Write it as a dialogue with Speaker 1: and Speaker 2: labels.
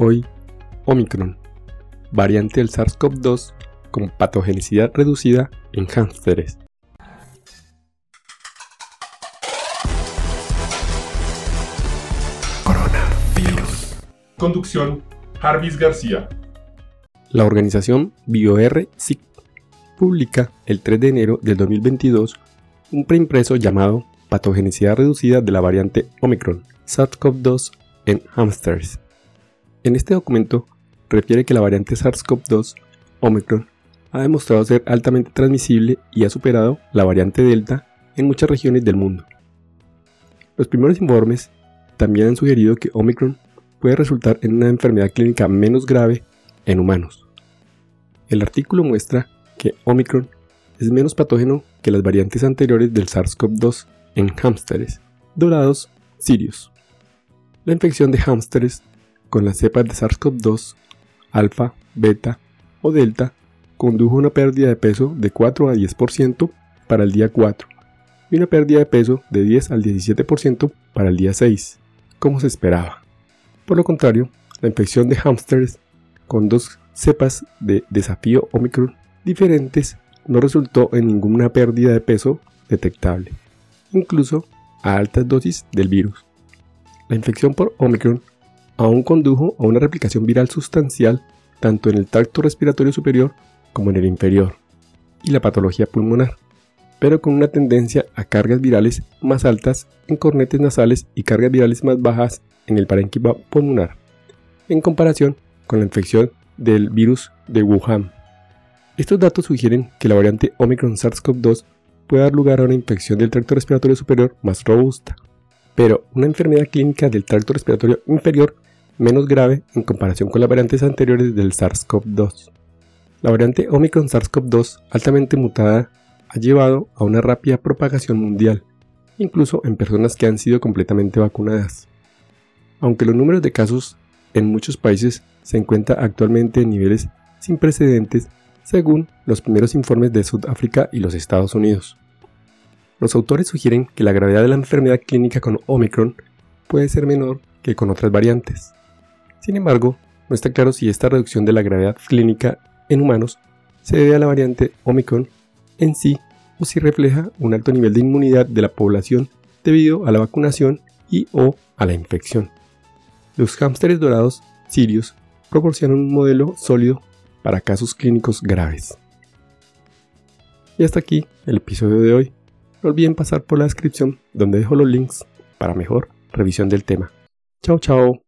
Speaker 1: Hoy, Omicron, variante del SARS-CoV-2 con patogenicidad reducida en hámsteres.
Speaker 2: Coronavirus. Conducción, Jarvis García.
Speaker 1: La organización BioR-SIC publica el 3 de enero del 2022 un preimpreso llamado Patogenicidad reducida de la variante Omicron SARS-CoV-2 en hamsters. En este documento refiere que la variante SARS-CoV-2 Omicron ha demostrado ser altamente transmisible y ha superado la variante Delta en muchas regiones del mundo. Los primeros informes también han sugerido que Omicron puede resultar en una enfermedad clínica menos grave en humanos. El artículo muestra que Omicron es menos patógeno que las variantes anteriores del SARS-CoV-2 en hámsteres dorados sirios. La infección de hámsteres con las cepas de SARS-CoV-2, alfa, beta o delta condujo a una pérdida de peso de 4 a 10% para el día 4 y una pérdida de peso de 10 al 17% para el día 6, como se esperaba. Por lo contrario, la infección de hámsters con dos cepas de desafío Omicron diferentes no resultó en ninguna pérdida de peso detectable, incluso a altas dosis del virus. La infección por Omicron aún condujo a una replicación viral sustancial tanto en el tracto respiratorio superior como en el inferior, y la patología pulmonar, pero con una tendencia a cargas virales más altas en cornetes nasales y cargas virales más bajas en el parénquima pulmonar, en comparación con la infección del virus de Wuhan. Estos datos sugieren que la variante Omicron SARS-CoV-2 puede dar lugar a una infección del tracto respiratorio superior más robusta, pero una enfermedad clínica del tracto respiratorio inferior menos grave en comparación con las variantes anteriores del SARS-CoV-2. La variante Omicron SARS-CoV-2 altamente mutada ha llevado a una rápida propagación mundial, incluso en personas que han sido completamente vacunadas. Aunque los números de casos en muchos países se encuentran actualmente en niveles sin precedentes según los primeros informes de Sudáfrica y los Estados Unidos. Los autores sugieren que la gravedad de la enfermedad clínica con Omicron puede ser menor que con otras variantes. Sin embargo, no está claro si esta reducción de la gravedad clínica en humanos se debe a la variante Omicron en sí o si refleja un alto nivel de inmunidad de la población debido a la vacunación y o a la infección. Los hámsteres dorados sirios proporcionan un modelo sólido para casos clínicos graves. Y hasta aquí el episodio de hoy. No olviden pasar por la descripción donde dejo los links para mejor revisión del tema. Chao, chao.